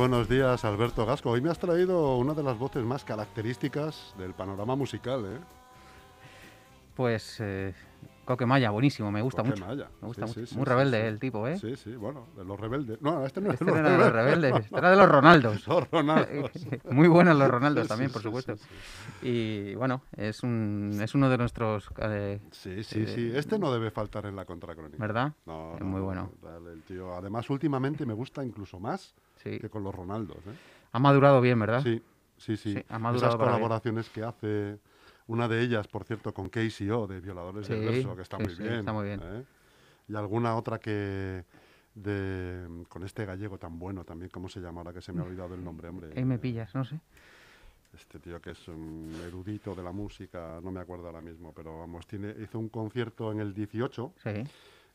Buenos días, Alberto Gasco. Hoy me has traído una de las voces más características del panorama musical, ¿eh? Pues eh, Coque Maya, buenísimo, me gusta Coque mucho. Maya. Me gusta Sí, mucho. sí, Muy sí, rebelde el tipo, ¿eh? Sí, sí, bueno, de los rebeldes. No, este no es Este de los era de los rebeldes. rebeldes, este era de los Ronaldos. Los Ronaldos. Muy buenos los Ronaldos también, por supuesto. Y bueno, es un es uno de nuestros, eh, Sí, sí, sí. Este no debe faltar en la contracrónica. ¿verdad? No, Es no, muy no, bueno. dale, el tío. Además, últimamente me gusta incluso más Sí. que con los Ronaldos. ¿eh? Ha madurado bien, ¿verdad? Sí, sí, sí. Sí, ha madurado Esas bien. colaboraciones que hace, una de ellas, por cierto, con KCO, de Violadores del Sí, Verso, que está sí, muy sí, bien. está muy bien. ¿eh? Y alguna otra que de con este gallego tan bueno también, ¿cómo se llama ahora que se me ha olvidado el nombre, hombre? Ahí me pillas, no sé. Este tío que es un erudito de la música, no me acuerdo ahora mismo, pero vamos, tiene, hizo un concierto en el 18 Sí.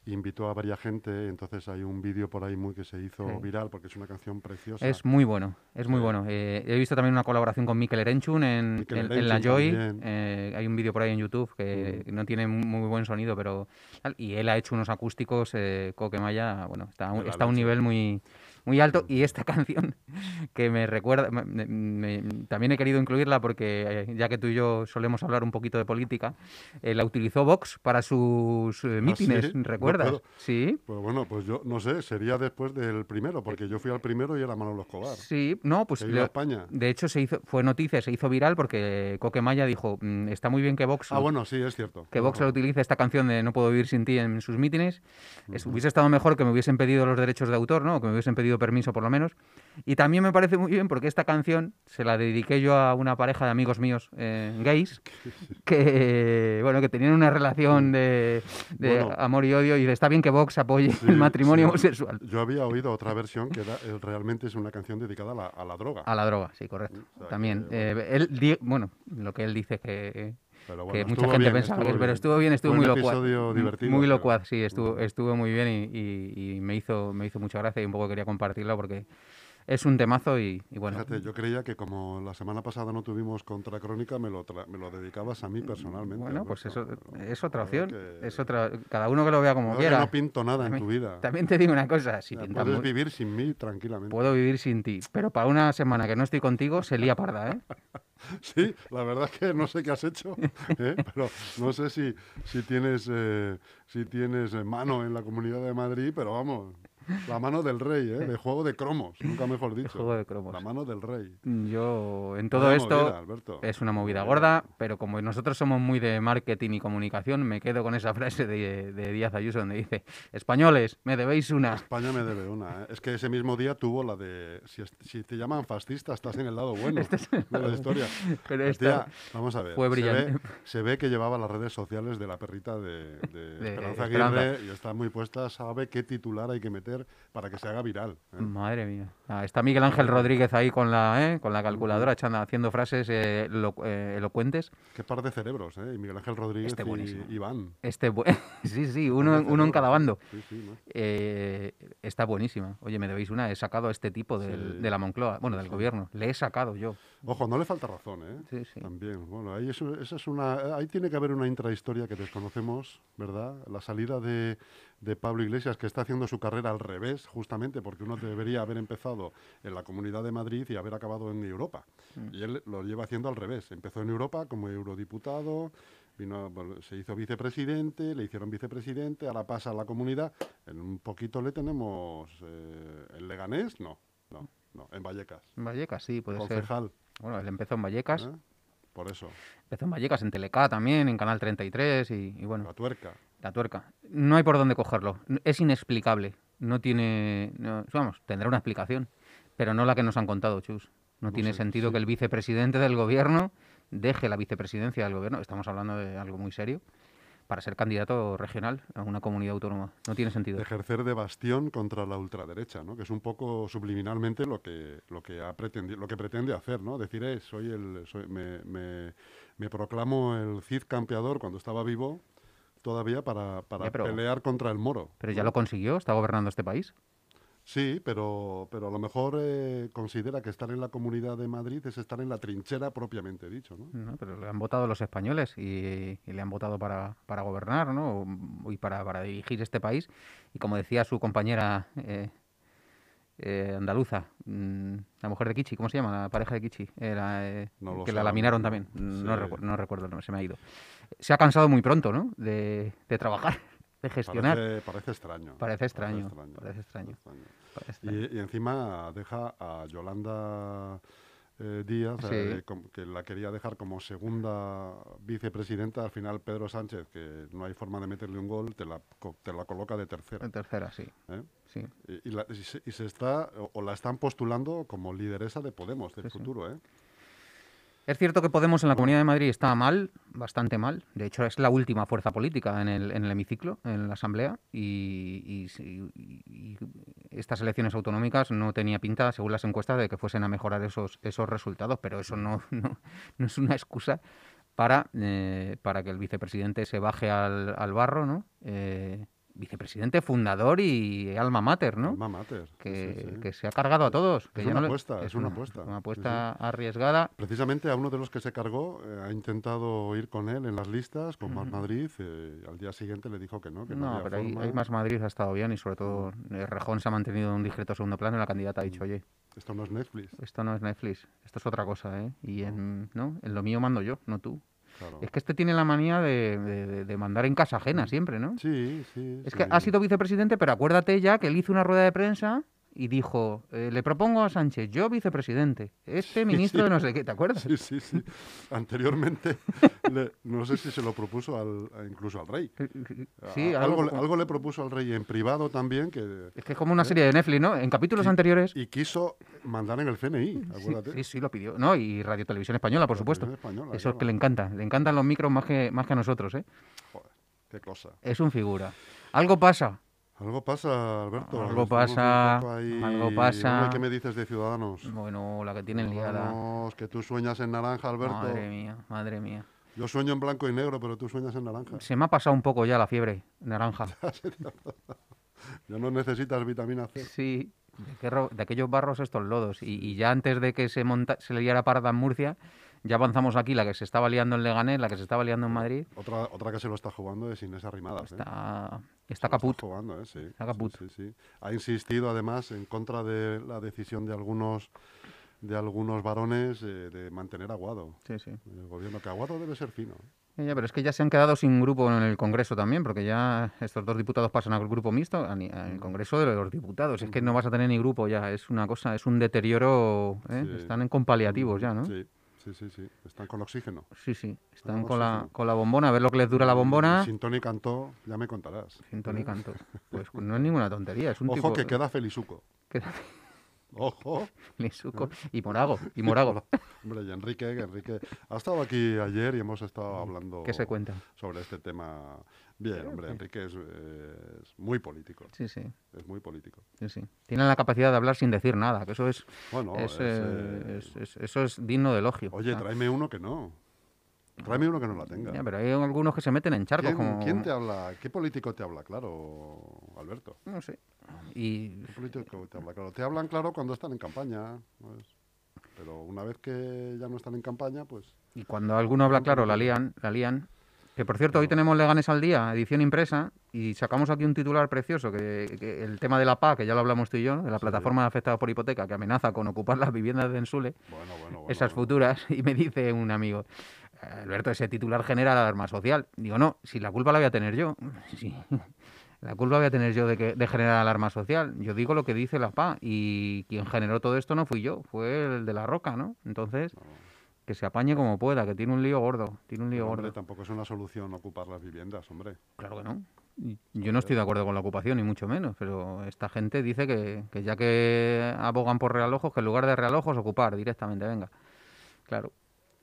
Invitó a varias gente, entonces hay un vídeo por ahí muy que se hizo Sí. viral porque es una canción preciosa. Es muy bueno, es muy Sí. bueno. Eh, he visto también una colaboración con Mikel Erenchun en, Mikel en- en La Erenchun Joy. Eh, hay un vídeo por ahí en YouTube que no tiene mu- muy buen sonido, pero y él ha hecho unos acústicos eh, Coque Maya, bueno, está, está a un nivel muy muy alto y esta canción que me recuerda me- me- me- también he querido incluirla porque eh, ya que tú y yo solemos hablar un poquito de política, eh, la utilizó Vox para sus eh, mítines, ¿Ah, sí? No ¿recuerdas? Sí. Pues bueno, pues yo no sé, sería después del primero, porque yo fui al primero y era Manolo Escobar. Sí, no, pues le- España. de hecho se hizo, fue noticia, se hizo viral porque Coque Maya dijo, "Mm, está muy bien que Vox, Ah, bueno, sí, es cierto. que Vox lo utilice esta canción de No puedo vivir sin ti en sus mítines. Es- hubiese estado mejor que me hubiesen pedido los derechos de autor, ¿no? Que me hubiesen pedido permiso por lo menos. Y también me parece muy bien porque esta canción se la dediqué yo a una pareja de amigos míos eh, gays que, bueno, que tenían una relación de, de Bueno. amor y odio y está bien que Vox apoye Sí, el matrimonio sí. homosexual. Yo había oído otra versión que era- eh, realmente es una canción dedicada a la, a la droga. A la droga, sí, correcto. O sea, También. que, eh, él bueno, lo que él dice que, Pero que mucha gente bien, pensaba que pero estuvo bien, estuvo Fue muy locuaz. divertido, Muy pero- locuaz, sí, estuvo, estuvo muy bien y, y- y me hizo me hizo mucha gracia y un poco quería compartirlo porque es un temazo y, y bueno. Fíjate, yo creía que como la semana pasada no tuvimos contracrónica, me lo, tra- me lo dedicabas a mí personalmente. Bueno, pues eso es otra opción. que- Es otra, cada uno que lo vea como verdad que quiera. no pinto nada en También- tu vida. También te digo una cosa, si pinta puedes muy- vivir sin mí tranquilamente. puedo vivir sin ti, pero para una semana que no estoy contigo se lía parda, ¿eh? Sí, la verdad es que no sé qué has hecho, ¿eh? pero no sé si, si tienes, eh, si tienes eh, mano en la Comunidad de Madrid, pero vamos, la mano del rey, ¿eh? de juego de cromos, nunca mejor dicho. juego de cromos. La mano del rey. Yo en todo esto movida. Es una movida gorda, pero como nosotros somos muy de marketing y comunicación, me quedo con esa frase de, de Díaz Ayuso donde dice, españoles, me debéis una. España me debe una. ¿eh? Es que ese mismo día tuvo la de, si, te llaman fascista, estás en el lado bueno de la historia. Pero esta vamos a ver. fue se ve- brillante. Se ve, que llevaba las redes sociales de la perrita de, de Esperanza. Aguirre y está muy puesta, sabe qué titular hay que meter para que se haga viral. ¿eh? Madre mía. Ah, está Miguel Ángel Rodríguez ahí con la, ¿eh? con la calculadora echando, haciendo frases eh, elo- elocuentes. Qué par de cerebros, ¿eh? Miguel Ángel Rodríguez Este y Iván. Este bu- sí, sí, uno, uno en cada bando. Sí, sí, ¿no? Está buenísima. Oye, me debéis una. He sacado a este tipo del- Sí. de la Moncloa, bueno, del gobierno. Le he sacado yo. Ojo, no le falta razón, ¿eh? Sí, sí. También, bueno, ahí, esa es una, ahí tiene que haber una intrahistoria que desconocemos, ¿verdad? La salida de, de Pablo Iglesias, que está haciendo su carrera al revés, justamente porque uno debería haber empezado en la Comunidad de Madrid y haber acabado en Europa. Mm. Y él lo lleva haciendo al revés. Empezó en Europa como eurodiputado, vino, se hizo vicepresidente, le hicieron vicepresidente, ahora pasa a la comunidad. En un poquito le tenemos eh, en Leganés, no, no, no, en Vallecas. En Vallecas, sí, puede ser. Concejal. Bueno, él empezó en Vallecas. ¿eh? Por eso, Empezó en Vallecas, en Telecá también, en Canal 33 y, y bueno, la tuerca. La tuerca. No hay por dónde cogerlo. Es inexplicable. No tiene... no- vamos, tendrá una explicación, pero no la que nos han contado, Chus. No, tiene sé, sentido sí. que el vicepresidente del gobierno deje la vicepresidencia del gobierno, estamos hablando de algo muy serio, para ser candidato regional a una comunidad autónoma. No tiene sentido. Ejercer de bastión contra la ultraderecha, ¿no? Que es un poco subliminalmente lo que lo que ha pretendido, lo que pretende hacer, ¿no? Decir, eh, soy el soy, me, me, me, proclamo el Cid campeador cuando estaba vivo todavía para, para pero, pelear contra el moro. Pero ya lo consiguió, está gobernando este país. Sí, pero, pero a lo mejor eh, considera que estar en la Comunidad de Madrid es estar en la trinchera propiamente dicho, ¿no? no pero le han votado los españoles y, y le han votado para, para gobernar, ¿no? Y para, para, dirigir este país. Y como decía su compañera eh, eh, andaluza, mmm, la mujer de Kichi, ¿cómo se llama? La pareja de Kichi, eh, no que sé, la laminaron no, también. sí. No, recu no recuerdo el nombre, se me ha ido. Se ha cansado muy pronto, ¿no? De, de trabajar de gestionar. Parece, parece, extraño. Parece extraño. Parece extraño. extraño. Parece extraño. Y, y, encima deja a Yolanda eh, Díaz, Sí. eh, que la quería dejar como segunda vicepresidenta. Al final, Pedro Sánchez, que no hay forma de meterle un gol, te la, te la coloca de tercera. En tercera, sí. ¿eh? sí. Y, y la, y se, y se está, o, o la están postulando como lideresa de Podemos del Sí, futuro. ¿eh? Es cierto que Podemos en la Comunidad de Madrid está mal, bastante mal. De hecho, es la última fuerza política en el, en el hemiciclo, en la Asamblea. Y- y estas elecciones autonómicas no tenía pinta, según las encuestas, de que fuesen a mejorar esos, esos resultados. Pero eso no, no, no es una excusa para, eh, para que el vicepresidente se baje al, al barro, ¿no? Eh, vicepresidente, fundador y alma mater, ¿no? Alma mater. que, sí, sí. que se ha cargado a todos. que Es una no le- apuesta, es una apuesta. Una Sí, apuesta arriesgada. Precisamente a uno de los que se cargó eh, ha intentado ir con él en las listas, con Más. Madrid. eh, al día siguiente le dijo que no, que no, No, había pero ahí, más Madrid ha estado bien y sobre todo eh, Rejón se ha mantenido en un discreto segundo plano y la candidata ha dicho, oye, Esto no es Netflix. esto no es Netflix, esto es otra cosa, ¿eh? Y en, ¿no? en lo mío mando yo, no tú. Claro. Es que este tiene la manía de, de- mandar en casa ajena siempre, ¿no? Sí, sí. Es sí. que ha sido vicepresidente, pero acuérdate ya que él hizo una rueda de prensa y dijo, eh, le propongo a Sánchez, yo vicepresidente, este ministro sí. de no sé qué, ¿te acuerdas? Sí, sí, sí. Anteriormente, le- no sé si se lo propuso al, incluso al rey. Sí, A- algo, algo, le- algo le propuso al rey en privado también que Es que es como una serie de Netflix, ¿no? En capítulos Sí, anteriores... y quiso mandar en el CNI, Sí, acuérdate. sí, sí, lo pidió. No, y Radio Televisión Española, por supuesto. española, Eso es que le encanta. Le encantan los micros más que, más que a nosotros, ¿eh? Joder, qué cosa. Es un figura. Algo pasa. Algo pasa, Alberto. Algo pasa, algo pasa. ¿Qué me dices de Ciudadanos? Bueno, la que tienen liada. Ciudadanos, que tú sueñas en naranja, Alberto. Madre mía, madre mía. Yo sueño en blanco y negro, pero tú sueñas en naranja. Se me ha pasado un poco ya la fiebre naranja. Ya no necesitas vitamina C. Sí, de, de aquellos barros estos lodos. Y, y ya antes de que se, monta, se le liara parda en Murcia, ya avanzamos aquí, la que se estaba liando en Leganés, la que se estaba liando en Madrid. Otra, otra que se lo está jugando es Inés Arrimadas. ¿eh? Está, está caput. jugando, ¿eh? Sí, Está caput. Sí, sí, sí. Ha insistido además en contra de la decisión de algunos de algunos varones eh, de mantener Aguado. Sí, sí. El gobierno, que Aguado debe ser fino. ¿eh? Ya, pero es que ya se han quedado sin grupo en el Congreso también, porque ya estos dos diputados pasan al grupo mixto, al Congreso de los Diputados. Es que no vas a tener ni grupo ya, es una cosa, es un deterioro, ¿eh? Sí. están en con paliativos ya, ¿no? Sí, sí, sí, sí. Están con oxígeno. Sí, sí, están Con con la, con la bombona, a ver lo que les dura la bombona. Sin Tony cantó, ya me contarás. Sin Tony Canto. Pues no es ninguna tontería, es un Ojo tipo que queda Felizuco. queda Ojo.Lisuco y Morago, y Morago. Hombre, y Enrique, que Enrique ha estado aquí ayer y hemos estado hablando ¿Qué se cuenta? sobre este tema. Bien, hombre. Enrique es, es muy político. Sí, sí, Es muy político. sí, sí. Tienen la capacidad de hablar sin decir nada, que eso es, Bueno, es, es, eh, eh, es- es- eso es digno de elogio. Oye, Ah, tráeme uno que no. Tráeme uno que no la tenga. ya, pero hay algunos que se meten en charcos ¿Quién, como... quién te habla? ¿Qué político te habla claro, Alberto? No sé. Y ¿Qué político te habla claro? Te hablan claro cuando están en campaña, pues. pero una vez que ya no están en campaña, pues Y cuando alguno habla claro, la lían, la lían. Que por cierto, hoy tenemos Leganes al día, edición impresa, y sacamos aquí un titular precioso, que, que el tema de la PA, que ya lo hablamos tú y yo, de la plataforma de afectados por hipoteca, que amenaza con ocupar las viviendas de Ensule, bueno, bueno, bueno. esas futuras, y me dice un amigo, Alberto, ese titular genera alarma social. Digo, no, si la culpa la voy a tener yo. Sí. La culpa voy a tener yo de, que, de generar alarma social. Yo digo lo que dice la PA y quien generó todo esto no fui yo, fue el de la roca, ¿no? Entonces, que se apañe como pueda, que tiene un lío gordo, tiene un lío Pero, hombre, gordo. tampoco es una solución ocupar las viviendas, hombre. Claro que no. Yo no estoy de acuerdo con la ocupación, ni mucho menos, pero esta gente dice que, que ya que abogan por realojos, que en lugar de realojos, ocupar directamente, venga. Claro.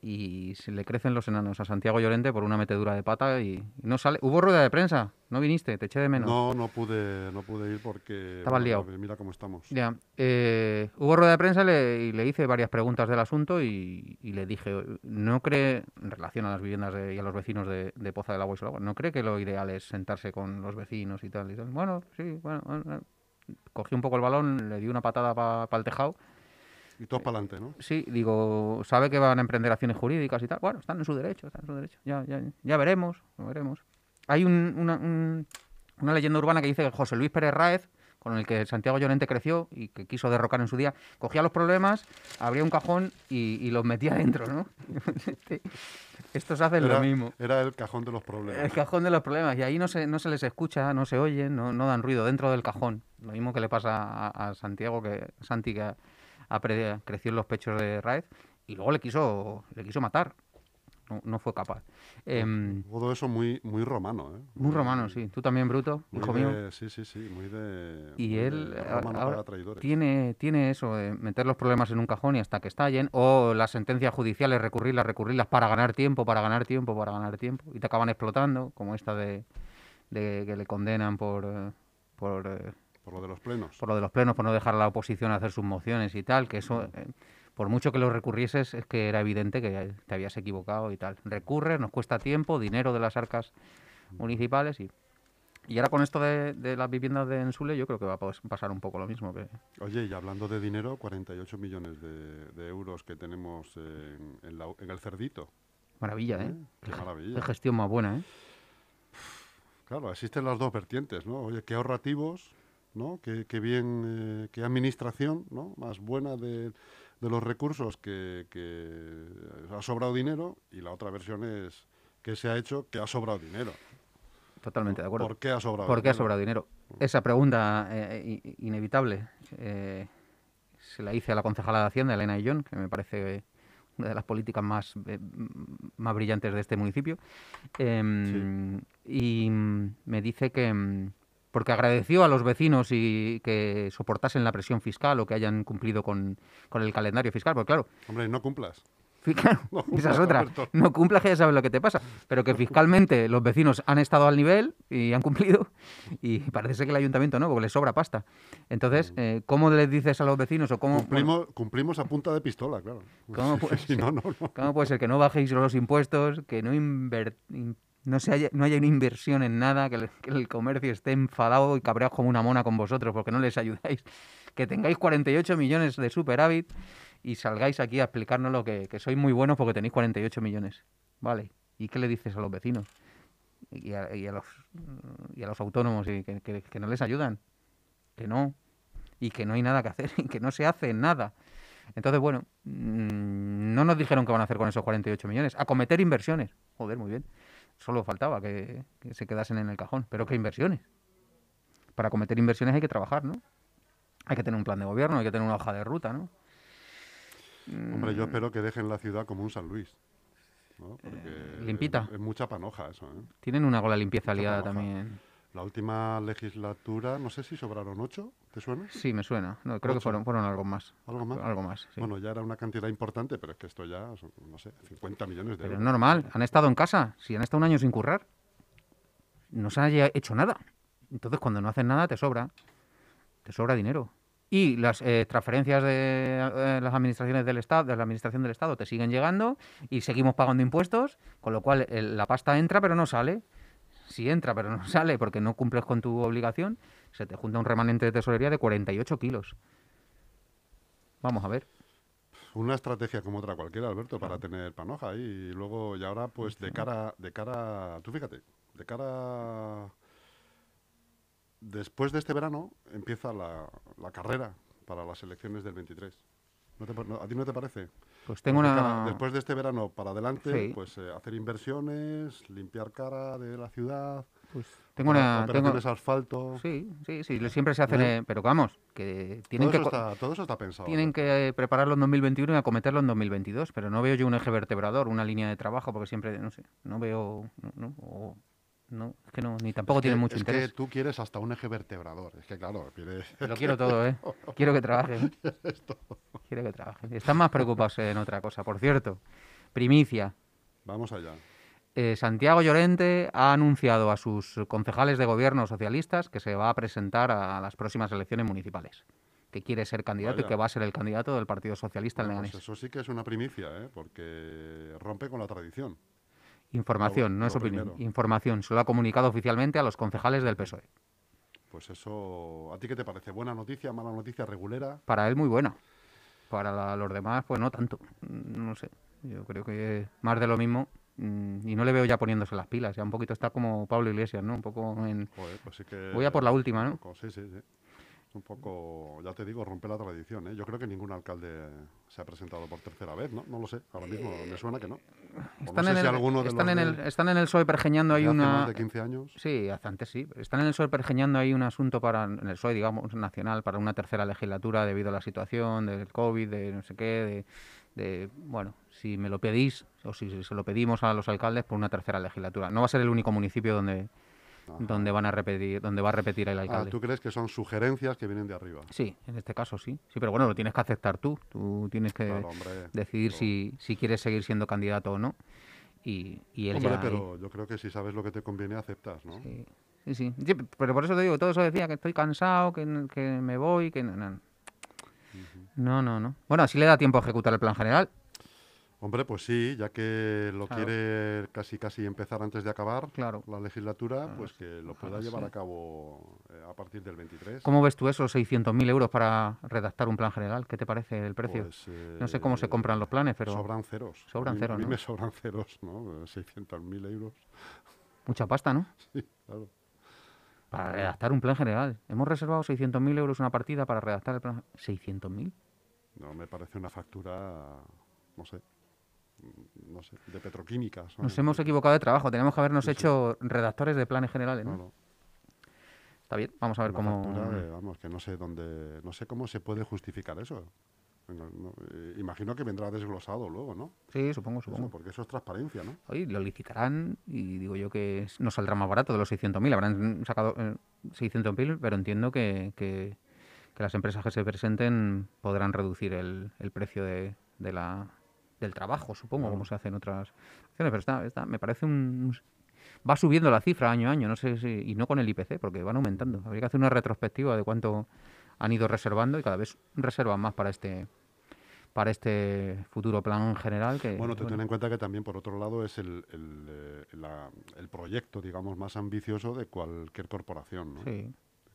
Y se le crecen los enanos a Santiago Llorente por una metedura de pata y, no sale. Hubo rueda de prensa, no viniste, te eché de menos. No, no pude, no pude ir porque... Estabas liado. Mira cómo estamos. Ya, eh, hubo rueda de prensa le- y le hice varias preguntas del asunto y, y le dije, ¿no cree, en relación a las viviendas de- y a los vecinos de, de Poza del Agua y Solagua, ¿no cree que lo ideal es sentarse con los vecinos y tal? Y tal? Bueno, sí, bueno, bueno, bueno. Cogí un poco el balón, le di una patada para el tejado. Y todos para adelante, ¿no? Sí, digo, sabe que van a emprender acciones jurídicas y tal. Bueno, están en su derecho, están en su derecho. Ya, ya, ya veremos, lo veremos. Hay un- una, un- una leyenda urbana que dice que José Luis Pérez Ráez, con el que Santiago Llorente creció y que quiso derrocar en su día, cogía los problemas, abría un cajón y, y los metía dentro, ¿no? Estos hacen Era, lo mismo. era el cajón de los problemas. El cajón de los problemas. Y ahí no se, no se les escucha, no se oyen, no, no dan ruido dentro del cajón. Lo mismo que le pasa a, a Santiago, que Santi, que creció en los pechos de Raez, y luego le quiso, le quiso matar. No, no fue capaz. Em, Todo eso muy, muy romano, ¿eh? muy romano, sí. Tú también, Bruto, Muy hijo de- mío. Sí, sí, sí, muy de... Y muy de él no ahora tiene, tiene eso, de meter los problemas en un cajón y hasta que estallen, o las sentencias judiciales, recurrirlas, recurrirlas para ganar tiempo, para ganar tiempo, para ganar tiempo, y te acaban explotando, como esta de, de que le condenan por, eh, por, eh, Por lo de los plenos. por lo de los plenos, por no dejar a la oposición hacer sus mociones y tal, que eso, eh, por mucho que lo recurrieses, es que era evidente que te habías equivocado y tal. Recurres, nos cuesta tiempo, dinero de las arcas municipales y... Y ahora con esto de, de las viviendas de Ensule, yo creo que va a pas- pasar un poco lo mismo. que Oye, y hablando de dinero, 48 millones de, de euros que tenemos en, en la- en el cerdito. Maravilla, ¿eh? ¿eh? Qué Qué maravilla. gestión más buena, ¿eh? Claro, existen las dos vertientes, ¿no? Oye, qué ahorrativos, ¿no? Qué, qué bien, eh, qué administración, ¿no? Más buena de, de los recursos que, que ha sobrado dinero y la otra versión es que se ha hecho que ha sobrado dinero. Totalmente de acuerdo. ¿Por qué ha sobrado ¿Por qué ha dinero? sobrado dinero? Esa pregunta eh, i- inevitable eh, se la hice a la concejala de Hacienda, Elena Illón, que me parece eh, una de las políticas más, eh, más brillantes de este municipio. Em, Y mm, me dice que, mm, porque agradeció a los vecinos y que soportasen la presión fiscal o que hayan cumplido con, con el calendario fiscal, porque claro, Hombre, no cumplas. Claro, No esa es otra. No cumplas que ya sabes lo que te pasa. Pero que fiscalmente los vecinos han estado al nivel y han cumplido. Y parece ser que el ayuntamiento no, porque les sobra pasta. Entonces, eh, ¿cómo les dices a los vecinos o cómo, bueno, Cumplimos, cumplimos a punta de pistola, claro. ¿Cómo puede Sí, no, no, no. cómo puede ser que no bajéis los impuestos, que no inver- in- no, se haya, no haya una inversión en nada, que el, comercio esté enfadado y cabreado como una mona con vosotros porque no les ayudáis? Que tengáis 48 millones de superávit y salgáis aquí a explicarnos lo que, que sois muy buenos porque tenéis 48 millones. Vale. ¿Y qué le dices a los vecinos? Y a, y a los, y a los autónomos y que, que- que no les ayudan. Que no. Y que no hay nada que hacer. Y que no se hace nada. Entonces, bueno, mm, no nos dijeron qué van a hacer con esos 48 millones. Acometer inversiones. Joder, muy bien. Solo faltaba que, que se quedasen en el cajón. Pero ¿qué inversiones? Para acometer inversiones hay que trabajar, ¿no? Hay que tener un plan de gobierno, hay que tener una hoja de ruta, ¿no? Hombre, yo espero que dejen la ciudad como un San Luis. ¿no? Porque Eh, limpita. Es, es mucha panoja eso. ¿eh? Tienen una con la limpieza Mucha liada panoja. también. La última legislatura, no sé si sobraron ocho, ¿te suena? Sí, me suena. No, creo que fueron, fueron algo más. ¿Algo más? Algo más, sí. Bueno, ya era una cantidad importante, pero es que esto ya son, no sé, 50 millones de Pero es euros. normal, han estado en casa, si han estado un año sin currar, no se haya hecho nada. Entonces, cuando no hacen nada, te sobra. Te sobra dinero. Y las eh, transferencias de eh, las administraciones del Estado, de la administración del Estado, te siguen llegando y seguimos pagando impuestos, con lo cual el- la pasta entra pero no sale. Si entra pero no sale porque no cumples con tu obligación, se te junta un remanente de tesorería de 48 kilos. Vamos a ver. Una estrategia como otra cualquiera, Alberto, para tener panoja ahí. Y luego, y ahora, pues de cara, de cara, tú fíjate, de cara, después de este verano empieza la, la carrera para las elecciones del 23. ¿No te pa- no- ¿A ti no te parece? Pues tengo Pues cara- una... después de este verano para adelante, Sí. pues eh, hacer inversiones, limpiar cara de la ciudad, Pues tengo una... tengo- asfalto. Sí, sí, sí, siempre se hacen, ¿No? eh, pero vamos, que tienen todo, que está, todo eso está pensado. tienen que prepararlo en 2021 y acometerlo en 2022, pero no veo yo un eje vertebrador, una línea de trabajo, porque siempre, no sé, no veo, no, o- no, es que no, ni tampoco Es que- tienen mucho es interés. que tú quieres hasta un eje vertebrador. Es que claro, quieres... Lo quiero todo, ¿eh? Quiero que trabajen. Quiero que trabajen. Están más preocupados en otra cosa, por cierto. Primicia. Vamos allá. Eh, Santiago Llorente ha anunciado a sus concejales de gobierno socialistas que se va a presentar a las próximas elecciones municipales, que quiere ser candidato y que va a ser el candidato del Partido Socialista en Bueno, Leganés. pues eso sí que es una primicia, ¿eh? porque rompe con la tradición. Información, lo- no es opinión. primero. Información. Se lo ha comunicado oficialmente a los concejales del PSOE. Pues eso, ¿a ti qué te parece? ¿Buena noticia, mala noticia, regulera? Para él muy buena. Para la- los demás, pues no tanto. No sé. Yo creo que más de lo mismo. mm, Y no le veo ya poniéndose las pilas. Ya un poquito está como Pablo Iglesias, ¿no? Un poco en... Joder, pues sí que... Voy a por la última, ¿no? sí, sí, sí. Un poco, ya te digo, rompe la tradición. ¿eh? Yo creo que ningún alcalde se ha presentado por tercera vez, ¿no? No lo sé. Ahora mismo me suena que no. O no Están, sé en, si el, alguno de están, en, el, están en el PSOE pergeñando ahí una... más de 15 años. Sí, hace antes sí. Están en el PSOE pergeñando ahí un asunto para, en el PSOE, digamos, nacional, para una tercera legislatura debido a la situación del COVID, de no sé qué, de, de, bueno, si me lo pedís o si se lo pedimos a los alcaldes por una tercera legislatura. No va a ser el único municipio donde, Ajá. donde van a repetir, donde va a repetir el Ah, alcalde. ¿tú crees que son sugerencias que vienen de arriba? Sí, en este caso sí. Sí, pero bueno, lo tienes que aceptar tú. Tú tienes que Claro, hombre. decidir si, si quieres seguir siendo candidato o no. Y, y él Hombre, ya pero yo creo que si sabes lo que te conviene, aceptas, ¿no? Sí, sí, sí. Sí, pero por eso te digo, todo eso decía que estoy cansado, que, que me voy, que no, no. No, no, no. Bueno, así le da tiempo a ejecutar el plan general. Hombre, pues sí, ya que lo Claro. quiere casi casi empezar antes de acabar Claro. la legislatura, Claro, pues que lo pueda llevar sí. a cabo eh, a partir del 23. ¿Cómo ves tú eso, 600.000 euros para redactar un plan general? ¿Qué te parece el precio? Pues, no sé cómo se eh, compran los planes, pero Sobran ceros. Sobran a mí, ceros, A mí me sobran ceros, ¿no? 600.000 euros. mucha pasta, ¿no? Sí, claro. Para redactar un plan general. Hemos reservado 600.000 euros una partida para redactar el plan. ¿600.000? No, me parece una factura, no sé, no sé, de petroquímicas. ¿no? Nos hemos equivocado de trabajo. Tenemos que habernos Sí, sí. hecho redactores de planes generales, ¿no? Está bien, vamos a ver Una cómo... factura vamos, que no sé dónde, no sé cómo se puede justificar eso. No, eh, imagino que vendrá desglosado luego, ¿no? Sí, supongo, Eso, supongo. porque eso es transparencia, ¿no? Oye, lo licitarán y digo yo que no saldrá más barato de los 600.000. Habrán sacado eh, 600.000, pero entiendo que, que- que las empresas que se presenten podrán reducir el, el precio de, de la, del trabajo, supongo, como se hace en otras. Pero está, está- me parece un... Va subiendo la cifra año a año, no sé si... Y no con el IPC, porque van aumentando. Habría que hacer una retrospectiva de cuánto han ido reservando y cada vez reservan más para este para este futuro plan general que Bueno, te bueno, ten en cuenta que también, por otro lado, es el, el, eh, la- el proyecto, digamos, más ambicioso de cualquier corporación, ¿no? sí.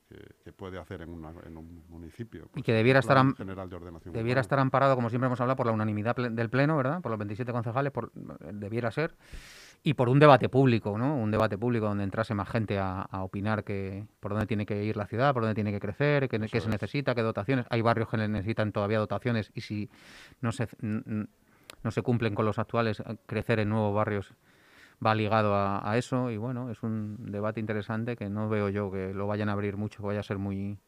Que, que puede hacer en, una- en un municipio. Pues que debiera estar am- general de ordenación Debiera estar amparado, como siempre hemos hablado, por la unanimidad ple- del Pleno, ¿verdad? Por los 27 concejales, por, debiera ser. Y por un debate público, ¿no? Un debate público donde entrase más gente a, a opinar que por dónde tiene que ir la ciudad, por dónde tiene que crecer, qué, se es. necesita, qué dotaciones. Hay barrios que necesitan todavía dotaciones y si no se, no se cumplen con los actuales, eh, crecer en nuevos barrios va ligado a, a eso. Y bueno, es un debate interesante que no veo yo que lo vayan a abrir mucho, que vaya a ser muy,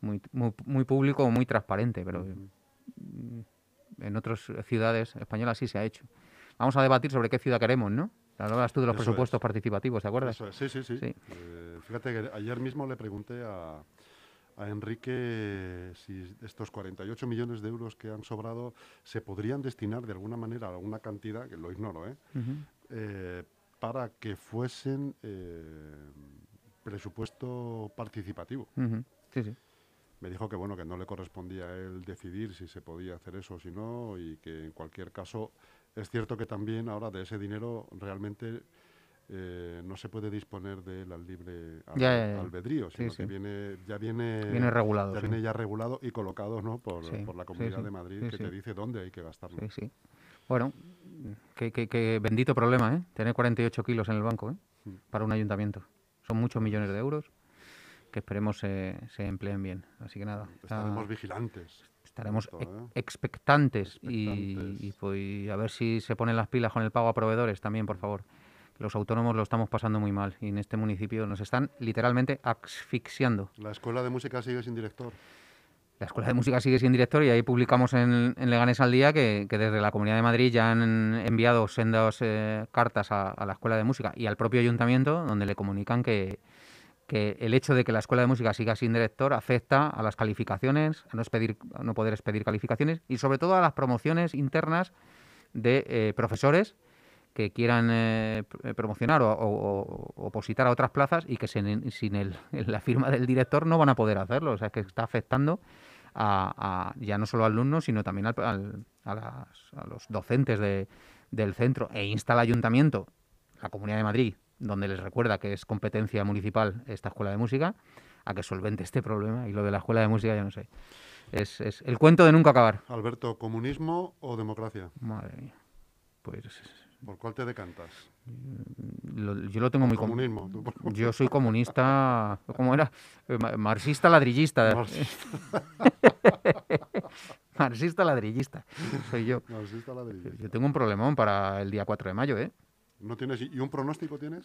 muy, muy, muy público o muy transparente, pero mm, en otras ciudades españolas sí se ha hecho. Vamos a debatir sobre qué ciudad queremos, ¿no? Hablabas tú de los Eso presupuestos es. participativos, ¿te acuerdas? Eso es, sí, sí, sí. Sí. Eh, fíjate que ayer mismo le pregunté a, a Enrique si estos 48 millones de euros que han sobrado se podrían destinar de alguna manera a alguna cantidad, que lo ignoro, ¿eh? Eh, para que fuesen eh, presupuesto participativo. Ujú. Sí, sí. Me dijo que bueno que no le correspondía a él decidir si se podía hacer eso o si no y que en cualquier caso es cierto que también ahora de ese dinero realmente eh, no se puede disponer de él al libre albe- Ya, ya, ya. albedrío, sino sí. que viene ya viene Viene regulado, ya sí. viene ya regulado y colocado ¿no? por, por la Comunidad de Madrid que te dice dónde hay que gastarlo. Sí, sí. Bueno, qué, qué- qué bendito problema, ¿eh? Tener 48 kilos en el banco, ¿eh? Mm. Para un ayuntamiento. Son muchos millones de euros que esperemos se, se empleen bien. Así que nada, Estaremos vigilantes. estaremos esto, ¿eh? expectantes, y- pues, y a ver si se ponen las pilas con el pago a proveedores también, por favor. Los autónomos lo estamos pasando muy mal y en este municipio nos están literalmente asfixiando. La escuela de música sigue sin director. La Escuela de Música sigue sin director y ahí publicamos en, en Leganés al Día que, desde la Comunidad de Madrid ya han enviado sendas eh, cartas a, la Escuela de Música y al propio Ayuntamiento donde le comunican que, que el hecho de que la Escuela de Música siga sin director afecta a las calificaciones, a no, expedir, a no poder expedir calificaciones y sobre todo a las promociones internas de eh, profesores que quieran eh, pr- promocionar o, o- o opositar a otras plazas y que sin, sin el- la firma del director no van a poder hacerlo. O sea, que está afectando a, a ya no solo alumnos, sino también al- al- a, las- a los docentes de- del centro. E insta al ayuntamiento, la Comunidad de Madrid, donde les recuerda que es competencia municipal esta escuela de música, a que solvente este problema. Y lo de la escuela de música, ya no sé. Es, es el cuento de nunca acabar. Alberto, ¿comunismo o democracia? Madre mía. Pues ¿Por cuál te decantas? lo- yo lo tengo muy... com- Comunismo. Yo soy comunista, ¿cómo era? Eh, ma- Marxista ladrillista. Marxista. Marxista ladrillista. Soy yo. Marxista la derecha. Yo tengo un problemón para el día 4 de mayo, ¿eh? ¿No tienes, ¿Y un pronóstico tienes?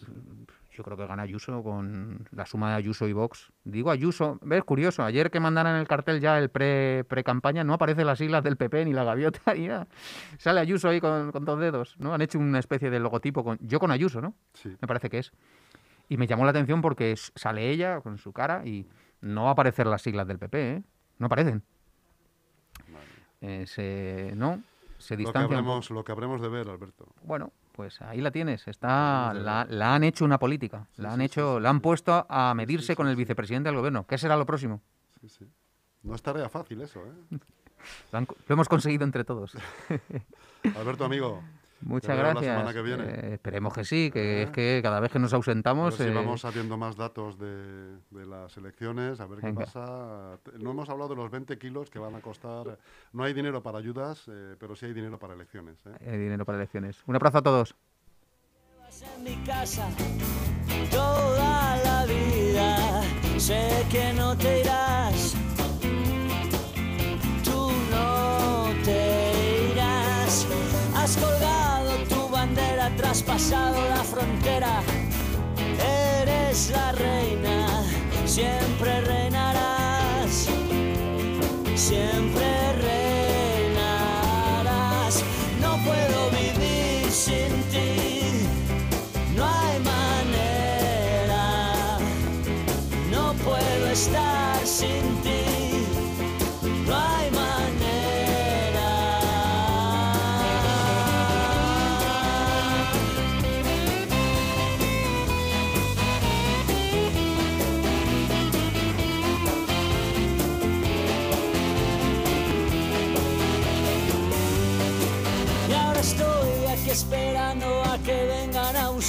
Yo creo que gana Ayuso con la suma de Ayuso y Vox. Digo Ayuso, ves, curioso, ayer que mandaron en el cartel ya el pre- pre-campaña no aparecen las siglas del PP ni la gaviota ni nada. Sale Ayuso ahí con, con dos dedos, ¿no? Han hecho una especie de logotipo con yo con Ayuso, ¿no? Sí. me parece que es. Y me llamó la atención porque sale ella con su cara y no va a aparecer las siglas del PP, ¿eh? No aparecen. Eh, se, no, se Lo que, distancia. un poco. habremos, lo que habremos de ver, Alberto. Bueno, pues ahí la tienes. Está, de la, han hecho una política. Sí, la han sí, hecho, sí, la han puesto a medirse con el vicepresidente del gobierno. ¿Qué será lo próximo? Sí, sí. No es tarea fácil eso, ¿eh? Lo, han co- lo hemos conseguido entre todos. Alberto, amigo. Muchas la gracias. semana que viene. Eh, esperemos que sí, que Eh. es que cada vez que nos ausentamos. si eh, vamos sabiendo más datos de, de las elecciones, a ver qué Venga. pasa. Te- No hemos hablado de los 20 kilos que van a costar. No hay dinero para ayudas, eh, pero sí hay dinero para elecciones. ¿eh? hay dinero para elecciones. Un abrazo a todos. en mi casa toda la vida. Sé que no te irás, bandera, traspasado la frontera. Eres la reina, siempre reinarás, siempre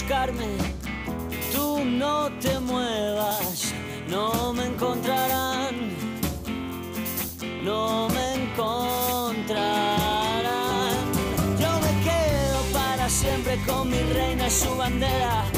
buscarme. Tú no te muevas, no me encontrarán. No me encontrarán. Yo me quedo para siempre con mi reina y su bandera.